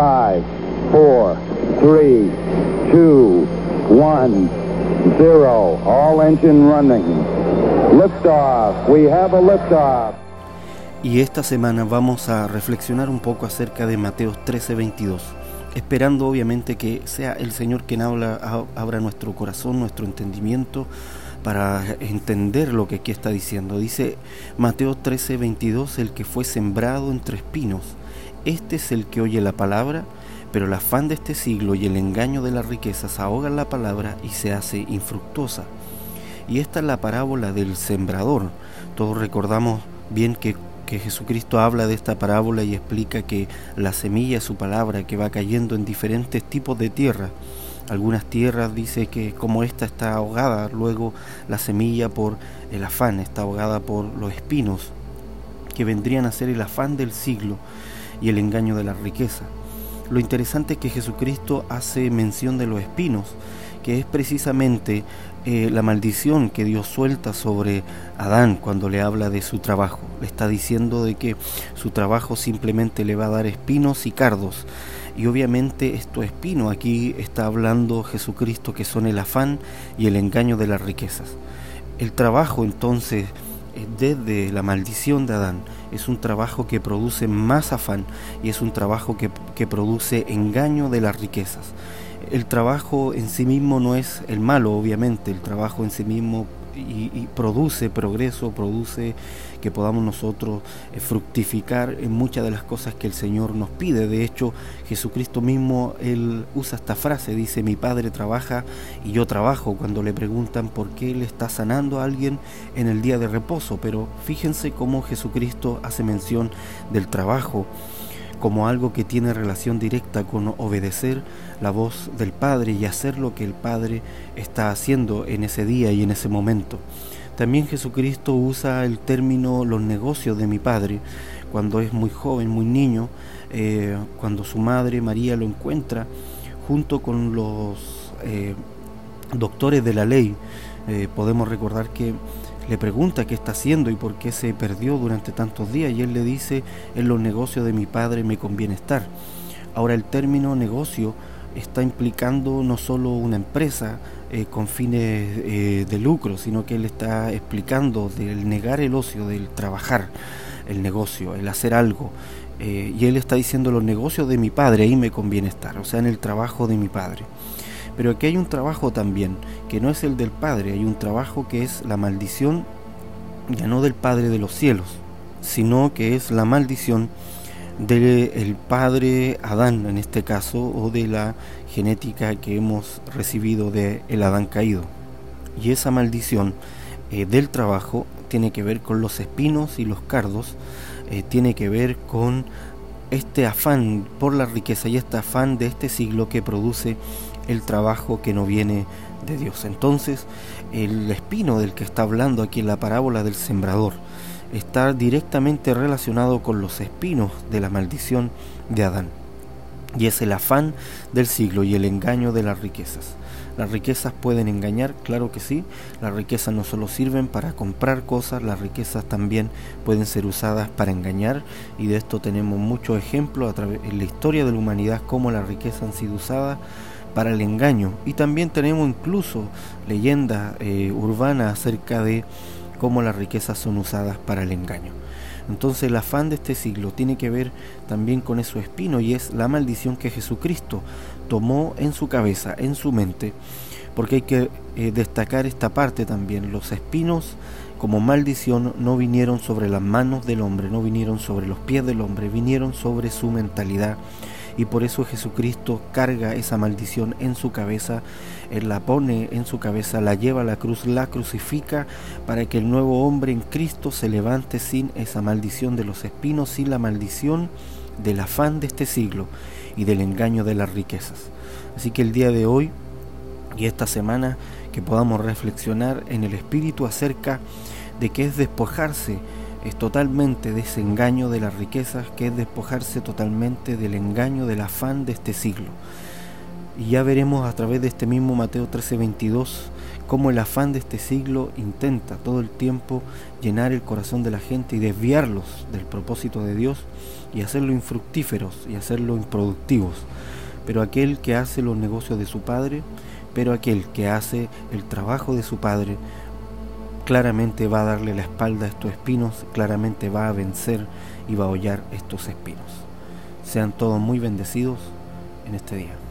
Five, four, three, two, one, zero. All engine running. Liftoff. We have a liftoff. Y esta semana vamos a reflexionar un poco acerca de Mateo 13:22, esperando obviamente que sea el Señor quien habla, abra nuestro corazón, nuestro entendimiento para entender lo que aquí está diciendo. Dice Mateo 13:22, el que fue sembrado entre espinos, este es el que oye la palabra, pero el afán de este siglo y el engaño de las riquezas ahogan la palabra y se hace infructuosa. Y esta es la parábola del sembrador. Todos recordamos bien que, Jesucristo habla de esta parábola y explica que la semilla es su palabra que va cayendo en diferentes tipos de tierra. Algunas tierras dice que como esta está ahogada, luego la semilla por el afán está ahogada por los espinos, que vendrían a ser el afán del siglo y el engaño de la riqueza. Lo interesante es que Jesucristo hace mención de los espinos, que es precisamente eh, la maldición que Dios suelta sobre Adán cuando le habla de su trabajo. Le está diciendo de que su trabajo simplemente le va a dar espinos y cardos. Y obviamente esto espino aquí está hablando Jesucristo que son el afán y el engaño de las riquezas. El trabajo entonces desde la maldición de Adán es un trabajo que produce más afán y es un trabajo que, que produce engaño de las riquezas. El trabajo en sí mismo no es el malo, obviamente, el trabajo en sí mismo y, produce progreso, produce que podamos nosotros eh, fructificar en muchas de las cosas que el Señor nos pide. De hecho, Jesucristo mismo, Él usa esta frase, dice, mi Padre trabaja y yo trabajo, cuando le preguntan por qué Él está sanando a alguien en el día de reposo. Pero fíjense cómo Jesucristo hace mención del trabajo como algo que tiene relación directa con obedecer la voz del Padre y hacer lo que el Padre está haciendo en ese día y en ese momento. También Jesucristo usa el término los negocios de mi Padre cuando es muy joven, muy niño, eh, cuando su madre María lo encuentra junto con los eh, doctores de la ley. Eh, podemos recordar que le pregunta qué está haciendo y por qué se perdió durante tantos días y él le dice, en los negocios de mi padre me conviene estar. Ahora el término negocio está implicando no solo una empresa eh, con fines eh, de lucro, sino que él está explicando del negar el ocio, del trabajar, el negocio, el hacer algo. Eh, y él está diciendo los negocios de mi padre, ahí me conviene estar, o sea, en el trabajo de mi padre. Pero aquí hay un trabajo también, que no es el del Padre, hay un trabajo que es la maldición, ya no del Padre de los cielos, sino que es la maldición del Padre Adán en este caso, o de la genética que hemos recibido del el Adán caído. Y esa maldición eh, del trabajo tiene que ver con los espinos y los cardos, eh, tiene que ver con este afán por la riqueza y este afán de este siglo que produce el trabajo que no viene de Dios. Entonces, el espino del que está hablando aquí en la parábola del sembrador está directamente relacionado con los espinos de la maldición de Adán. Y es el afán del siglo y el engaño de las riquezas. Las riquezas pueden engañar, claro que sí. Las riquezas no solo sirven para comprar cosas, las riquezas también pueden ser usadas para engañar. Y de esto tenemos muchos ejemplos en la historia de la humanidad, cómo las riquezas han sido usadas para el engaño. Y también tenemos incluso leyendas eh, urbanas acerca de cómo las riquezas son usadas para el engaño. Entonces el afán de este siglo tiene que ver también con eso espino y es la maldición que Jesucristo tomó en su cabeza, en su mente, porque hay que eh, destacar esta parte también. Los espinos como maldición no vinieron sobre las manos del hombre, no vinieron sobre los pies del hombre, vinieron sobre su mentalidad y por eso Jesucristo carga esa maldición en su cabeza, él la pone en su cabeza, la lleva a la cruz, la crucifica para que el nuevo hombre en Cristo se levante sin esa maldición de los espinos, sin la maldición del afán de este siglo y del engaño de las riquezas. Así que el día de hoy y esta semana que podamos reflexionar en el Espíritu acerca de qué es despojarse es totalmente desengaño de las riquezas, que es despojarse totalmente del engaño, del afán de este siglo. Y ya veremos a través de este mismo Mateo 13:22 cómo el afán de este siglo intenta todo el tiempo llenar el corazón de la gente y desviarlos del propósito de Dios y hacerlo infructíferos y hacerlo improductivos. Pero aquel que hace los negocios de su Padre, pero aquel que hace el trabajo de su Padre, claramente va a darle la espalda a estos espinos, claramente va a vencer y va a hollar estos espinos. Sean todos muy bendecidos en este día.